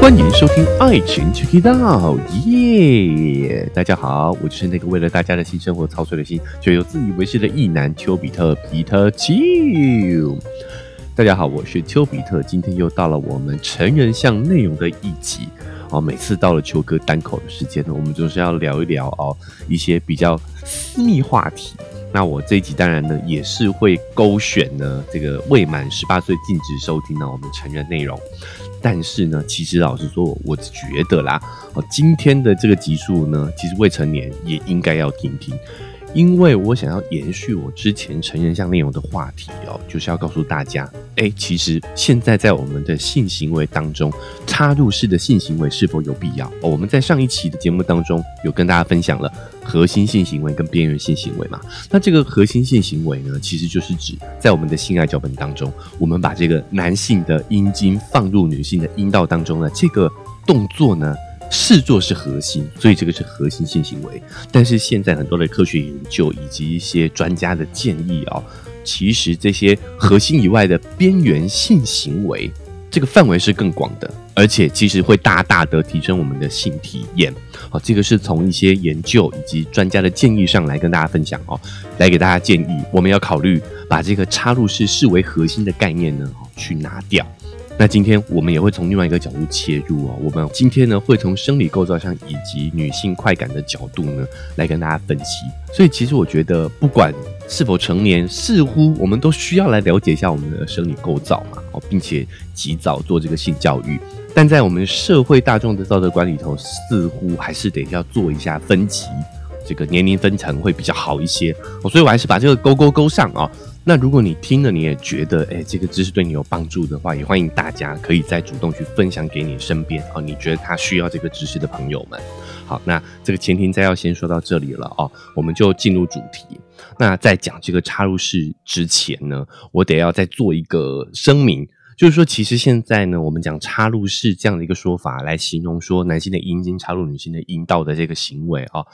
欢迎收听《爱情 Check It Out》，耶！大家好，我就是那个为了大家的新生活操碎了心，却又自以为是的异男丘比特皮特丘。大家好，我是丘比特，今天又到了我们成人向内容的一集哦。每次到了丘哥单口的时间呢，我们总是要聊一聊哦一些比较私密话题。那我这一集当然呢，也是会勾选呢这个未满十八岁禁止收听呢我们成人内容。但是呢，其实老实说，我觉得啦，哦，今天的这个集数呢，其实未成年也应该要听听。因为我想要延续我之前成人向内容的话题哦，就是要告诉大家，哎，其实现在在我们的性行为当中，插入式的性行为是否有必要？哦，我们在上一期的节目当中有跟大家分享了核心性行为跟边缘性行为嘛。那这个核心性行为呢，其实就是指在我们的性爱脚本当中，我们把这个男性的阴茎放入女性的阴道当中呢这个动作呢。视作是核心，所以这个是核心性行为。但是现在很多的科学研究以及一些专家的建议啊，其实这些核心以外的边缘性行为，这个范围是更广的，而且其实会大大的提升我们的性体验。好，这个是从一些研究以及专家的建议上来跟大家分享哦，来给大家建议，我们要考虑把这个插入式视为核心的概念呢，去拿掉。那今天我们也会从另外一个角度切入哦。我们今天呢会从生理构造上以及女性快感的角度呢来跟大家分析。所以其实我觉得，不管是否成年，似乎我们都需要来了解一下我们的生理构造嘛，哦，并且及早做这个性教育。但在我们社会大众的道德观里头，似乎还是得要做一下分级，这个年龄分层会比较好一些。哦，所以我还是把这个勾勾勾上啊。那如果你听了，你也觉得哎，这个知识对你有帮助的话，也欢迎大家可以再主动去分享给你身边哦，你觉得他需要这个知识的朋友们。好，那这个前庭再要先说到这里了哦，我们就进入主题。那在讲这个插入式之前呢，我得要再做一个声明，就是说，其实现在呢，我们讲插入式这样的一个说法来形容说男性的阴茎插入女性的阴道的这个行为啊，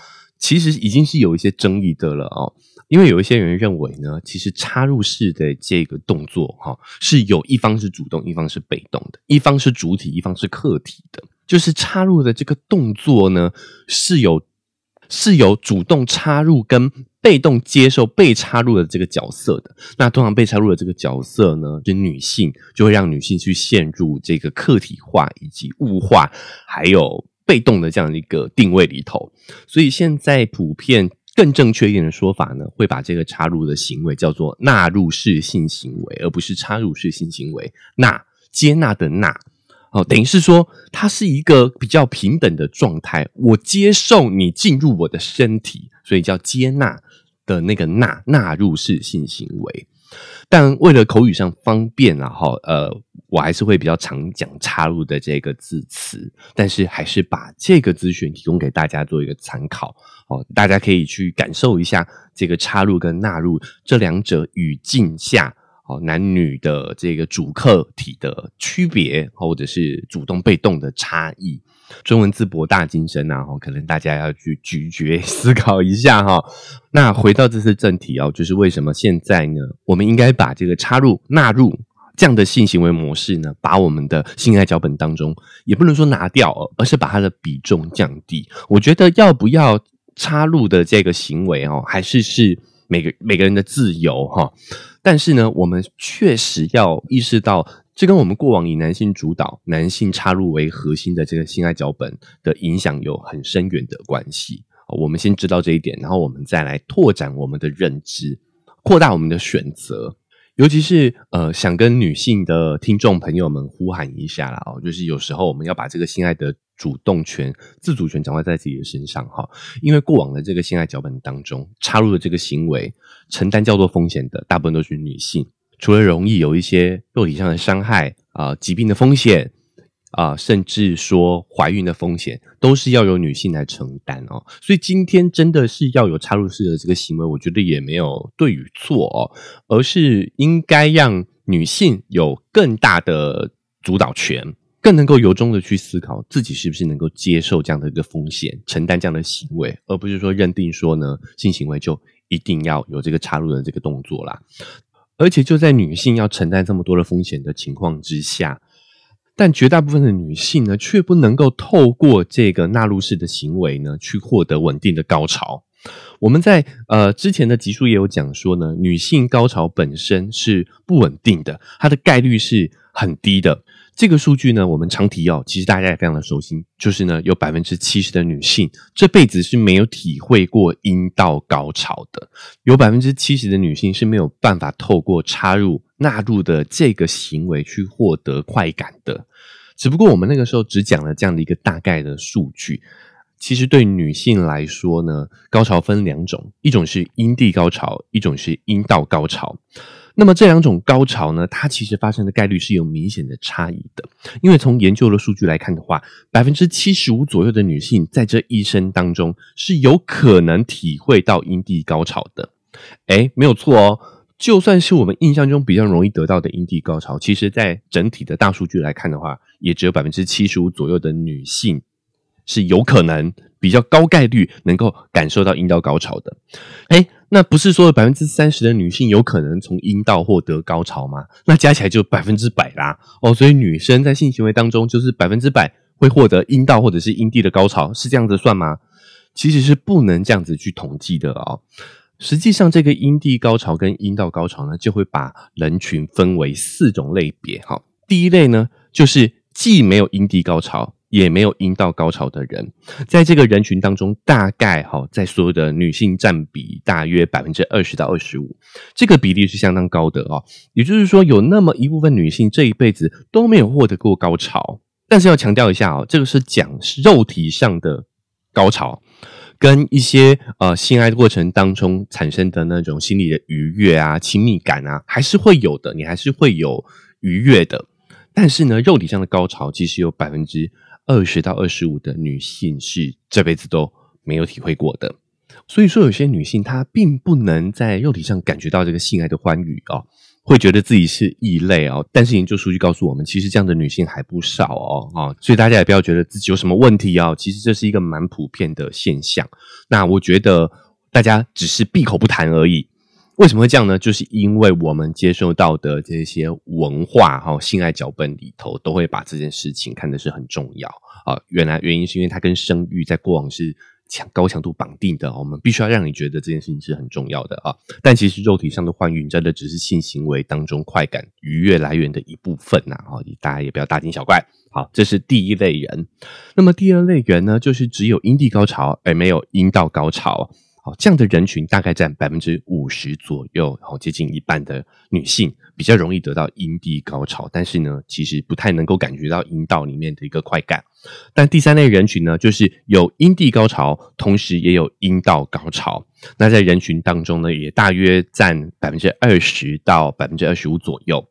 其实已经是有一些争议的了哦。因为有一些人认为呢，其实插入式的这个动作哈，是有一方是主动，一方是被动的，一方是主体，一方是客体的。就是插入的这个动作呢，是有是有主动插入跟被动接受被插入的这个角色的。那通常被插入的这个角色呢，就女性就会让女性去陷入这个客体化以及物化，还有被动的这样一个定位里头。所以现在普遍。更正确一点的说法呢，会把这个插入的行为叫做纳入式性行为，而不是插入式性行为。纳接纳的纳，哦，等于是说它是一个比较平等的状态，我接受你进入我的身体，所以叫接纳的那个纳纳入式性行为。但为了口语上方便啊，哈，呃，我还是会比较常讲插入的这个字词，但是还是把这个资讯提供给大家做一个参考哦，大家可以去感受一下这个插入跟纳入这两者语境下哦男女的这个主客体的区别，或者是主动被动的差异。中文字博大精深啊，哈，可能大家要去咀嚼思考一下哈。那回到这次正题哦，就是为什么现在呢？我们应该把这个插入纳入这样的性行为模式呢，把我们的性爱脚本当中也不能说拿掉，而是把它的比重降低。我觉得要不要插入的这个行为哦，还是是每个每个人的自由哈。但是呢，我们确实要意识到。这跟我们过往以男性主导、男性插入为核心的这个性爱脚本的影响有很深远的关系。我们先知道这一点，然后我们再来拓展我们的认知，扩大我们的选择。尤其是呃，想跟女性的听众朋友们呼喊一下啦哦，就是有时候我们要把这个性爱的主动权、自主权掌握在自己的身上哈。因为过往的这个性爱脚本当中，插入的这个行为承担较多风险的，大部分都是女性。除了容易有一些肉体上的伤害啊，疾病的风险啊，甚至说怀孕的风险，都是要由女性来承担哦。所以今天真的是要有插入式的这个行为，我觉得也没有对与错哦，而是应该让女性有更大的主导权，更能够由衷的去思考自己是不是能够接受这样的一个风险，承担这样的行为，而不是说认定说呢，性行为就一定要有这个插入的这个动作啦。而且就在女性要承担这么多的风险的情况之下，但绝大部分的女性呢，却不能够透过这个纳入式的行为呢，去获得稳定的高潮。我们在呃之前的集数也有讲说呢，女性高潮本身是不稳定的，它的概率是很低的。这个数据呢，我们常提哦，其实大家也非常的熟悉，就是呢，有百分之七十的女性这辈子是没有体会过阴道高潮的，有百分之七十的女性是没有办法透过插入纳入的这个行为去获得快感的。只不过我们那个时候只讲了这样的一个大概的数据。其实对女性来说呢，高潮分两种，一种是阴蒂高潮，一种是阴道高潮。那么这两种高潮呢，它其实发生的概率是有明显的差异的。因为从研究的数据来看的话，百分之七十五左右的女性在这一生当中是有可能体会到阴蒂高潮的。诶，没有错哦。就算是我们印象中比较容易得到的阴蒂高潮，其实在整体的大数据来看的话，也只有百分之七十五左右的女性是有可能比较高概率能够感受到阴道高潮的。诶，那不是说百分之三十的女性有可能从阴道获得高潮吗？那加起来就百分之百啦。哦，所以女生在性行为当中就是百分之百会获得阴道或者是阴蒂的高潮，是这样子算吗？其实是不能这样子去统计的哦。实际上，这个阴蒂高潮跟阴道高潮呢，就会把人群分为四种类别。哈，第一类呢，就是既没有阴蒂高潮，也没有阴道高潮的人，在这个人群当中，大概哈，在所有的女性占比大约百分之二十到二十五，这个比例是相当高的哦。也就是说，有那么一部分女性这一辈子都没有获得过高潮。但是要强调一下哦，这个是讲肉体上的高潮。跟一些呃性爱过程当中产生的那种心理的愉悦啊、亲密感啊，还是会有的，你还是会有愉悦的。但是呢，肉体上的高潮，其实有百分之二十到二十五的女性是这辈子都没有体会过的。所以说，有些女性她并不能在肉体上感觉到这个性爱的欢愉哦。会觉得自己是异类哦，但是研究数据告诉我们，其实这样的女性还不少哦，啊，所以大家也不要觉得自己有什么问题哦，其实这是一个蛮普遍的现象。那我觉得大家只是闭口不谈而已。为什么会这样呢？就是因为我们接受到的这些文化哈，性爱脚本里头都会把这件事情看的是很重要啊。原来原因是因为它跟生育在过往是。强高强度绑定的，我们必须要让你觉得这件事情是很重要的啊！但其实肉体上的欢愉，真的只是性行为当中快感愉悦来源的一部分呐！哦，大家也不要大惊小怪。好，这是第一类人。那么第二类人呢，就是只有阴蒂高潮而没有阴道高潮。好，这样的人群大概占百分之五十左右，好，接近一半的女性比较容易得到阴蒂高潮，但是呢，其实不太能够感觉到阴道里面的一个快感。但第三类人群呢，就是有阴蒂高潮，同时也有阴道高潮。那在人群当中呢，也大约占百分之二十到百分之二十五左右。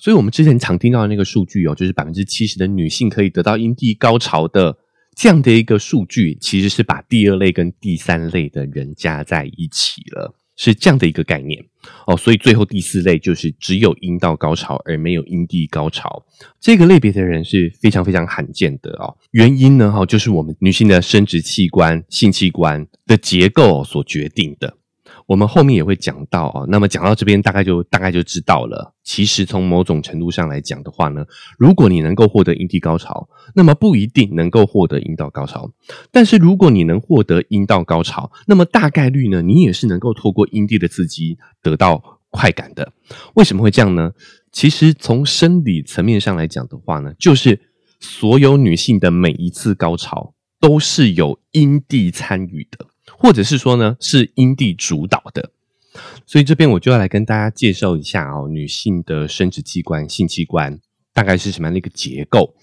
所以，我们之前常听到的那个数据哦，就是百分之七十的女性可以得到阴蒂高潮的。这样的一个数据，其实是把第二类跟第三类的人加在一起了，是这样的一个概念哦。所以最后第四类就是只有阴道高潮而没有阴蒂高潮，这个类别的人是非常非常罕见的哦。原因呢，哈，就是我们女性的生殖器官、性器官的结构所决定的。我们后面也会讲到啊，那么讲到这边，大概就大概就知道了。其实从某种程度上来讲的话呢，如果你能够获得阴蒂高潮，那么不一定能够获得阴道高潮。但是如果你能获得阴道高潮，那么大概率呢，你也是能够透过阴蒂的刺激得到快感的。为什么会这样呢？其实从生理层面上来讲的话呢，就是所有女性的每一次高潮都是有阴蒂参与的。或者是说呢，是阴蒂主导的，所以这边我就要来跟大家介绍一下哦，女性的生殖器官、性器官大概是什么样的一个结构。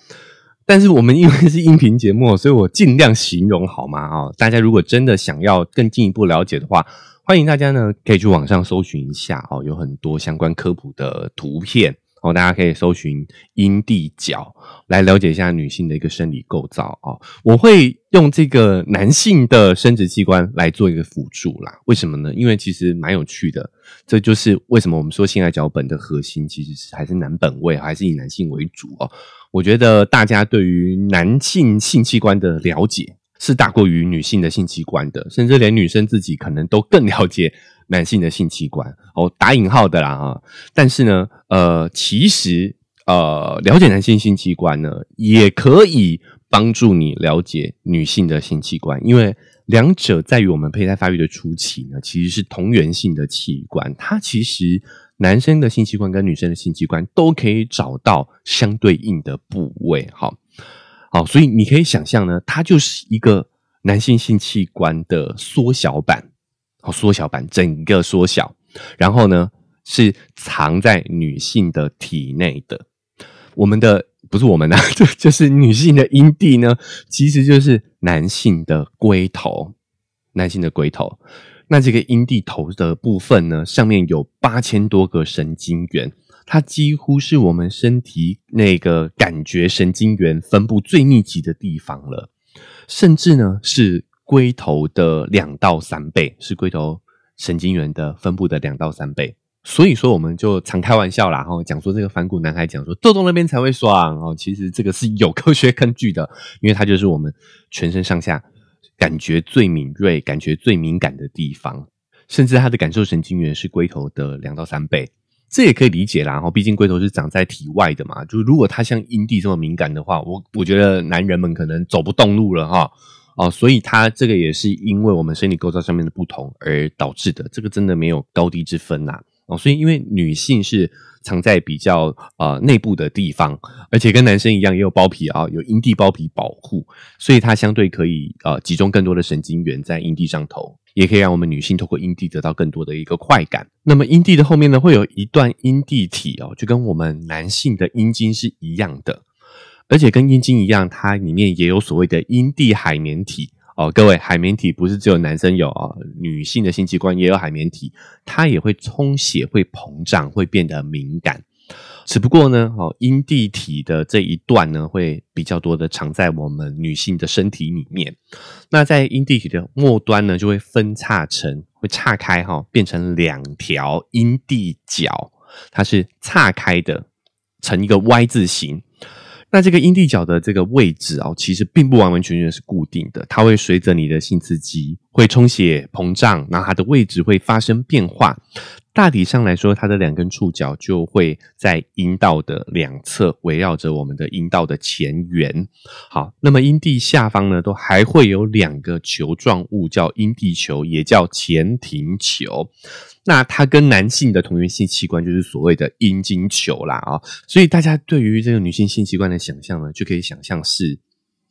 但是我们因为是音频节目，所以我尽量形容好吗？哦，大家如果真的想要更进一步了解的话，欢迎大家呢可以去网上搜寻一下哦，有很多相关科普的图片。哦，大家可以搜寻阴蒂角来了解一下女性的一个生理构造哦。我会用这个男性的生殖器官来做一个辅助啦。为什么呢？因为其实蛮有趣的。这就是为什么我们说性爱脚本的核心其实是还是男本位，还是以男性为主哦。我觉得大家对于男性性器官的了解是大过于女性的性器官的，甚至连女生自己可能都更了解。男性的性器官哦，打引号的啦啊，但是呢，呃，其实呃了解男性性器官呢，也可以帮助你了解女性的性器官，因为两者在于我们胚胎发育的初期呢，其实是同源性的器官，它其实。男生的性器官跟女生的性器官都可以找到相对应的部位，好，好，所以你可以想象呢，它就是一个男性性器官的缩小版，好，缩小版，整个缩小，然后呢是藏在女性的体内的。我们的不是我们的，就就是女性的阴蒂呢，其实就是男性的龟头，男性的龟头。那这个阴蒂头的部分呢，上面有八千多个神经元，它几乎是我们身体那个感觉神经元分布最密集的地方了，甚至呢是龟头的两到三倍，是龟头神经元的分布的两到三倍。所以说，我们就常开玩笑啦，哈，讲说这个反骨男孩讲说痘痘那边才会爽哦，其实这个是有科学根据的，因为它就是我们全身上下。感觉最敏锐、感觉最敏感的地方，甚至它的感受神经元是龟头的两到三倍，这也可以理解啦。然后，毕竟龟头是长在体外的嘛，就如果它像阴蒂这么敏感的话，我我觉得男人们可能走不动路了哈。哦，所以它这个也是因为我们生理构造上面的不同而导致的，这个真的没有高低之分呐。哦，所以因为女性是。藏在比较呃内部的地方，而且跟男生一样也有包皮啊，有阴蒂包皮保护，所以它相对可以呃集中更多的神经元在阴蒂上头，也可以让我们女性透过阴蒂得到更多的一个快感。那么阴蒂的后面呢，会有一段阴蒂体哦，就跟我们男性的阴茎是一样的，而且跟阴茎一样，它里面也有所谓的阴蒂海绵体。哦，各位，海绵体不是只有男生有啊，女性的性器官也有海绵体，它也会充血、会膨胀、会变得敏感。只不过呢，哦，阴蒂体的这一段呢，会比较多的藏在我们女性的身体里面。那在阴蒂体的末端呢，就会分叉成，会岔开哈，变成两条阴蒂角，它是岔开的，成一个 Y 字形。那这个阴蒂角的这个位置啊，其实并不完完全全是固定的，它会随着你的性刺激会充血膨胀，然后它的位置会发生变化。大体上来说，它的两根触角就会在阴道的两侧围绕着我们的阴道的前缘。好，那么阴蒂下方呢，都还会有两个球状物，叫阴蒂球，也叫前庭球。那它跟男性的同源性器官就是所谓的阴茎球啦啊，所以大家对于这个女性性器官的想象呢，就可以想象是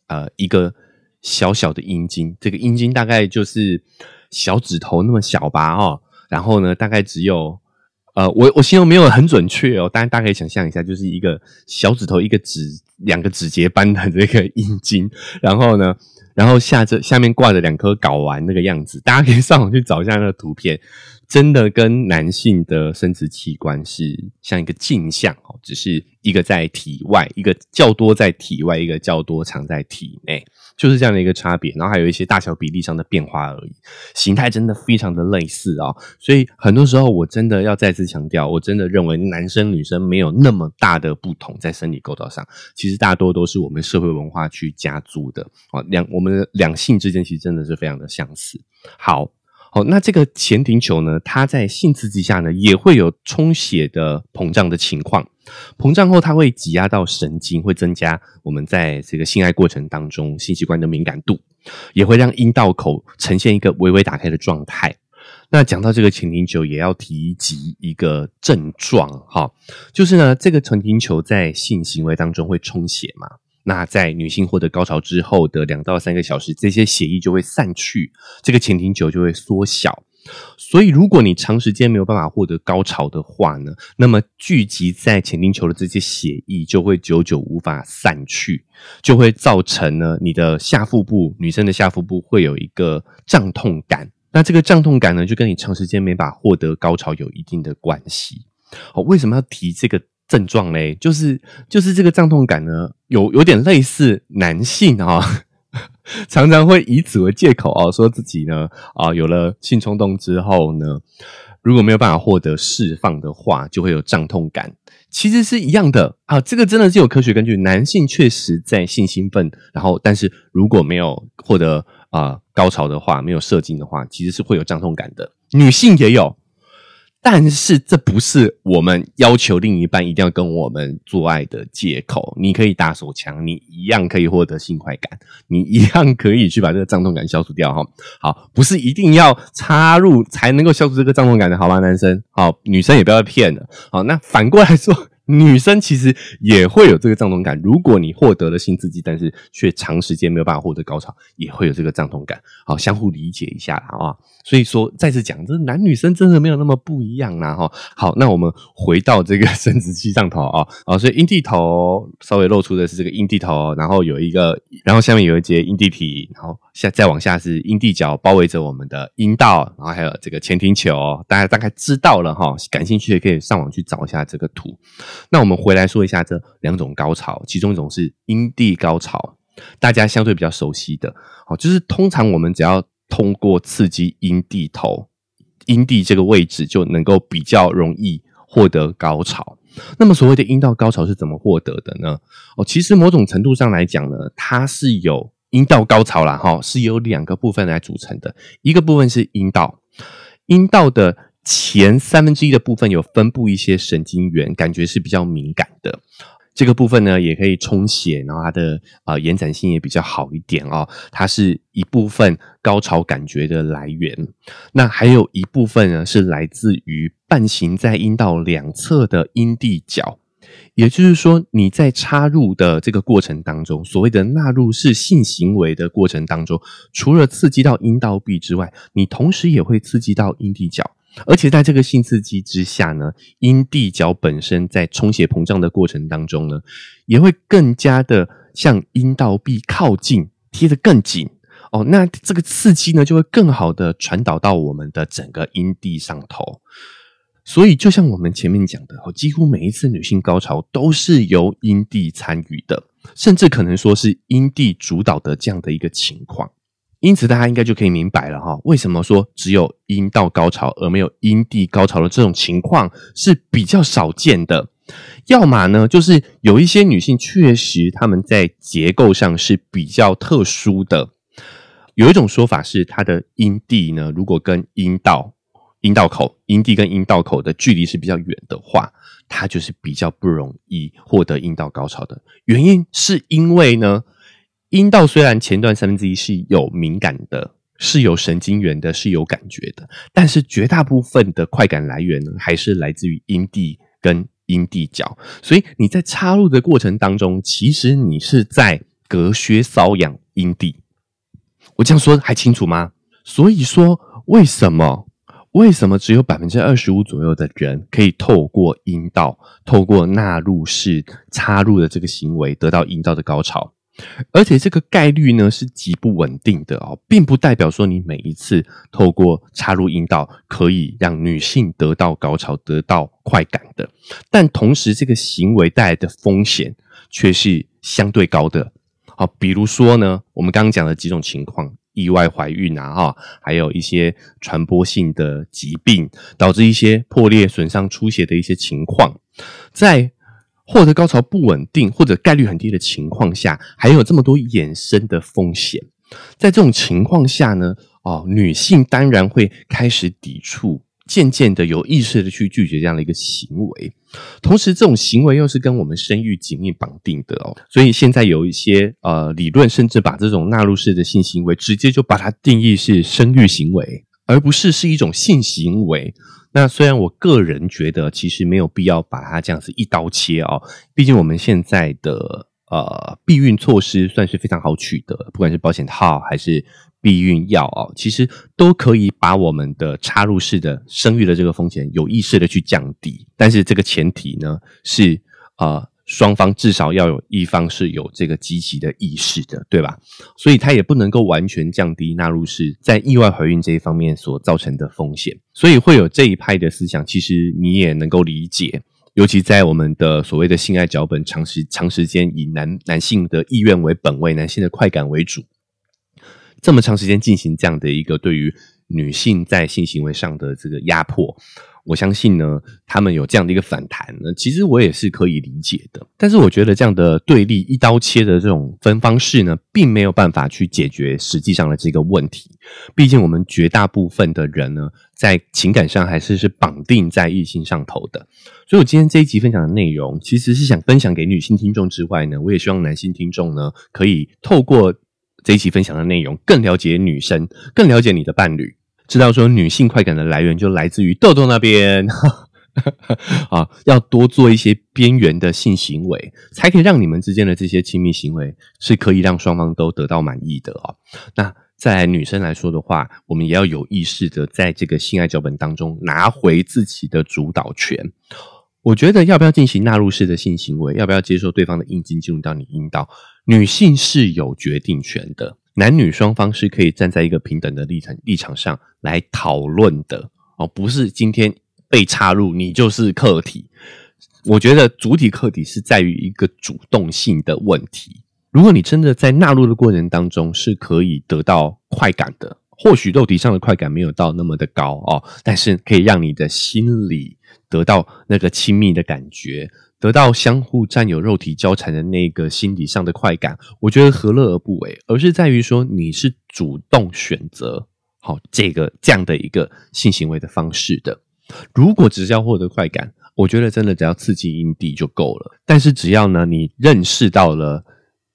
呃一个小小的阴茎，这个阴茎大概就是小指头那么小吧哦，然后呢大概只有呃我我形容没有很准确哦，但大家可以想象一下，就是一个小指头一个指两个指节般的这个阴茎，然后呢。然后下着下面挂着两颗睾丸那个样子，大家可以上网去找一下那个图片，真的跟男性的生殖器官是像一个镜像哦，只是一个在体外，一个较多在体外，一个较多藏在体内。就是这样的一个差别，然后还有一些大小比例上的变化而已，形态真的非常的类似啊，所以很多时候我真的要再次强调，我真的认为男生女生没有那么大的不同在生理构造上，其实大多都是我们社会文化去加注的啊，两我们两性之间其实真的是非常的相似。好。好，那这个前庭球呢？它在性刺激下呢，也会有充血的膨胀的情况。膨胀后，它会挤压到神经，会增加我们在这个性爱过程当中性器官的敏感度，也会让阴道口呈现一个微微打开的状态。那讲到这个前庭球，也要提及一个症状，哈，就是呢，这个前庭球在性行为当中会充血嘛。那在女性获得高潮之后的两到三个小时，这些血液就会散去，这个前庭球就会缩小。所以，如果你长时间没有办法获得高潮的话呢，那么聚集在前庭球的这些血液就会久久无法散去，就会造成呢你的下腹部，女生的下腹部会有一个胀痛感。那这个胀痛感呢，就跟你长时间没法获得高潮有一定的关系。好，为什么要提这个？症状嘞，就是就是这个胀痛感呢，有有点类似男性啊，常常会以此为借口啊，说自己呢啊有了性冲动之后呢，如果没有办法获得释放的话，就会有胀痛感。其实是一样的啊，这个真的是有科学根据。男性确实在性兴奋，然后但是如果没有获得啊高潮的话，没有射精的话，其实是会有胀痛感的。女性也有。但是这不是我们要求另一半一定要跟我们做爱的借口。你可以打手枪，你一样可以获得性快感，你一样可以去把这个胀痛感消除掉哈。好，不是一定要插入才能够消除这个胀痛感的，好吧？男生，好，女生也不要骗了。好，那反过来说。女生其实也会有这个胀痛感，如果你获得了性刺激，但是却长时间没有办法获得高潮，也会有这个胀痛感。好，相互理解一下啦啊。所以说，再次讲，这男女生真的没有那么不一样啦哈。好，那我们回到这个生殖器上头啊，啊，所以阴蒂头稍微露出的是这个阴蒂头，然后有一个，然后下面有一节阴蒂体，然后下再往下是阴蒂角包围着我们的阴道，然后还有这个前庭球，大家大概知道了哈。感兴趣的可以上网去找一下这个图。那我们回来说一下这两种高潮，其中一种是阴蒂高潮，大家相对比较熟悉的，好，就是通常我们只要通过刺激阴蒂头、阴蒂这个位置，就能够比较容易获得高潮。那么所谓的阴道高潮是怎么获得的呢？哦，其实某种程度上来讲呢，它是有阴道高潮啦，哈，是由两个部分来组成的，一个部分是阴道，阴道的。前三分之一的部分有分布一些神经元，感觉是比较敏感的。这个部分呢，也可以充血，然后它的啊延展性也比较好一点哦。它是一部分高潮感觉的来源。那还有一部分呢，是来自于半行在阴道两侧的阴蒂角。也就是说，你在插入的这个过程当中，所谓的纳入式性行为的过程当中，除了刺激到阴道壁之外，你同时也会刺激到阴蒂角。而且在这个性刺激之下呢，阴蒂角本身在充血膨胀的过程当中呢，也会更加的向阴道壁靠近，贴得更紧哦。那这个刺激呢，就会更好的传导到我们的整个阴蒂上头。所以，就像我们前面讲的，几乎每一次女性高潮都是由阴蒂参与的，甚至可能说是阴蒂主导的这样的一个情况。因此，大家应该就可以明白了哈，为什么说只有阴道高潮而没有阴蒂高潮的这种情况是比较少见的。要么呢，就是有一些女性确实她们在结构上是比较特殊的。有一种说法是，她的阴蒂呢，如果跟阴道、阴道口、阴蒂跟阴道口的距离是比较远的话，她就是比较不容易获得阴道高潮的原因，是因为呢。阴道虽然前段三分之一是有敏感的，是有神经元的，是有感觉的，但是绝大部分的快感来源呢，还是来自于阴蒂跟阴蒂角。所以你在插入的过程当中，其实你是在隔靴搔痒阴蒂。我这样说还清楚吗？所以说，为什么为什么只有百分之二十五左右的人可以透过阴道，透过纳入式插入的这个行为，得到阴道的高潮？而且这个概率呢是极不稳定的哦，并不代表说你每一次透过插入阴道可以让女性得到高潮、得到快感的。但同时，这个行为带来的风险却是相对高的。好，比如说呢，我们刚刚讲的几种情况：意外怀孕啊，哈，还有一些传播性的疾病，导致一些破裂、损伤、出血的一些情况，在。获得高潮不稳定或者概率很低的情况下，还有这么多衍生的风险。在这种情况下呢，哦，女性当然会开始抵触，渐渐的有意识的去拒绝这样的一个行为。同时，这种行为又是跟我们生育紧密绑定的哦。所以现在有一些呃理论，甚至把这种纳入式的性行为直接就把它定义是生育行为，而不是是一种性行为。那虽然我个人觉得，其实没有必要把它这样子一刀切哦。毕竟我们现在的呃避孕措施算是非常好取得，不管是保险套还是避孕药哦，其实都可以把我们的插入式的生育的这个风险有意识的去降低。但是这个前提呢是呃。双方至少要有一方是有这个积极的意识的，对吧？所以它也不能够完全降低纳入式在意外怀孕这一方面所造成的风险，所以会有这一派的思想，其实你也能够理解。尤其在我们的所谓的性爱脚本，长时长时间以男男性的意愿为本位，男性的快感为主，这么长时间进行这样的一个对于女性在性行为上的这个压迫。我相信呢，他们有这样的一个反弹呢，其实我也是可以理解的。但是我觉得这样的对立一刀切的这种分方式呢，并没有办法去解决实际上的这个问题。毕竟我们绝大部分的人呢，在情感上还是是绑定在异性上头的。所以我今天这一集分享的内容，其实是想分享给女性听众之外呢，我也希望男性听众呢，可以透过这一集分享的内容，更了解女生，更了解你的伴侣，知道说女性快感的来源就来自于豆豆那边。啊，要多做一些边缘的性行为，才可以让你们之间的这些亲密行为是可以让双方都得到满意的哦。那在女生来说的话，我们也要有意识的在这个性爱脚本当中拿回自己的主导权。我觉得要不要进行纳入式的性行为，要不要接受对方的阴茎进入到你阴道，女性是有决定权的，男女双方是可以站在一个平等的立场立场上来讨论的哦，不是今天。被插入，你就是客体。我觉得主体客体是在于一个主动性的问题。如果你真的在纳入的过程当中是可以得到快感的，或许肉体上的快感没有到那么的高哦，但是可以让你的心理得到那个亲密的感觉，得到相互占有、肉体交缠的那个心理上的快感，我觉得何乐而不为？而是在于说你是主动选择好这个这样的一个性行为的方式的。如果只是要获得快感，我觉得真的只要刺激阴蒂就够了。但是只要呢，你认识到了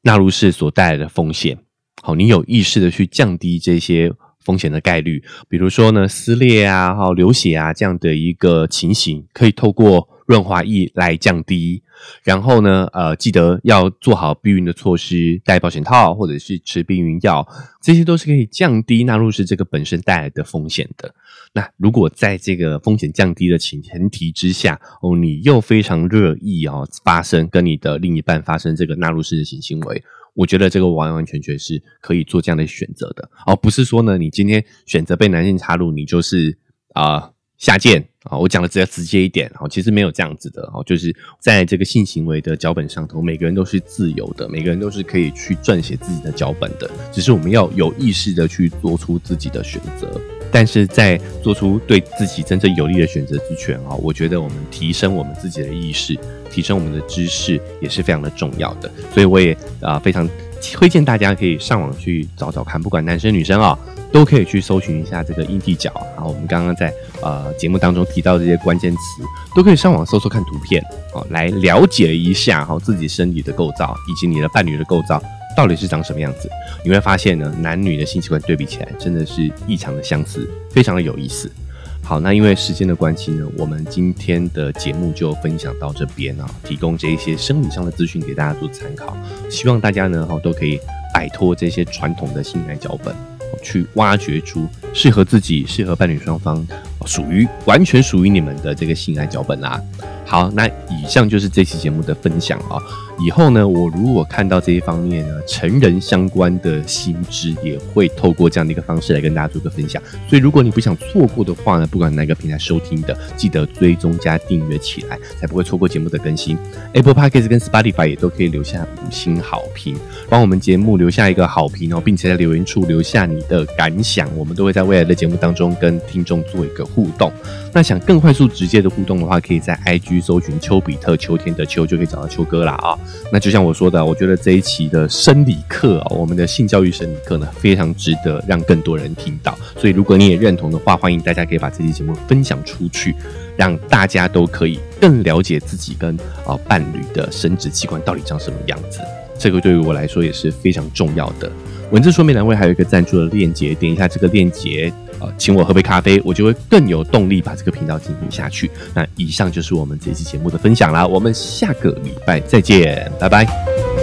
纳入式所带来的风险，好，你有意识的去降低这些风险的概率，比如说呢，撕裂啊、哈流血啊这样的一个情形，可以透过润滑液来降低。然后呢，呃，记得要做好避孕的措施，戴保险套或者是吃避孕药，这些都是可以降低纳入式这个本身带来的风险的。那如果在这个风险降低的前提之下，哦，你又非常乐意哦发生跟你的另一半发生这个纳入式的性行为，我觉得这个完完全全是可以做这样的选择的，而不是说呢，你今天选择被男性插入，你就是啊下贱。啊，我讲的只要直接一点，哦，其实没有这样子的，哦，就是在这个性行为的脚本上头，每个人都是自由的，每个人都是可以去撰写自己的脚本的，只是我们要有意识的去做出自己的选择。但是在做出对自己真正有利的选择之前，啊，我觉得我们提升我们自己的意识，提升我们的知识也是非常的重要的。所以我也啊非常推荐大家可以上网去找找看，不管男生女生啊。都可以去搜寻一下这个阴蒂角，然后我们刚刚在呃节目当中提到这些关键词，都可以上网搜搜看图片哦，来了解一下哈自己身体的构造以及你的伴侣的构造到底是长什么样子。你会发现呢，男女的性器官对比起来真的是异常的相似，非常的有意思。好，那因为时间的关系呢，我们今天的节目就分享到这边啊，提供这一些生理上的资讯给大家做参考，希望大家呢哈都可以摆脱这些传统的性爱脚本。去挖掘出适合自己、适合伴侣双方、属于完全属于你们的这个性爱脚本啦。好，那以上就是这期节目的分享啊。以后呢，我如果看到这一方面呢，成人相关的新知，也会透过这样的一个方式来跟大家做个分享。所以，如果你不想错过的话呢，不管哪个平台收听的，记得追踪加订阅起来，才不会错过节目的更新。Apple Podcast 跟 Spotify 也都可以留下五星好评，帮我们节目留下一个好评哦，并且在留言处留下你的感想，我们都会在未来的节目当中跟听众做一个互动。那想更快速直接的互动的话，可以在 IG 搜寻丘比特秋天的秋，就可以找到秋哥啦啊。那就像我说的，我觉得这一期的生理课啊，我们的性教育生理课呢，非常值得让更多人听到。所以如果你也认同的话，欢迎大家可以把这期节目分享出去，让大家都可以更了解自己跟啊伴侣的生殖器官到底长什么样子。这个对于我来说也是非常重要的。文字说明栏位还有一个赞助的链接，点一下这个链接。呃，请我喝杯咖啡，我就会更有动力把这个频道进行下去。那以上就是我们这期节目的分享啦，我们下个礼拜再见，拜拜。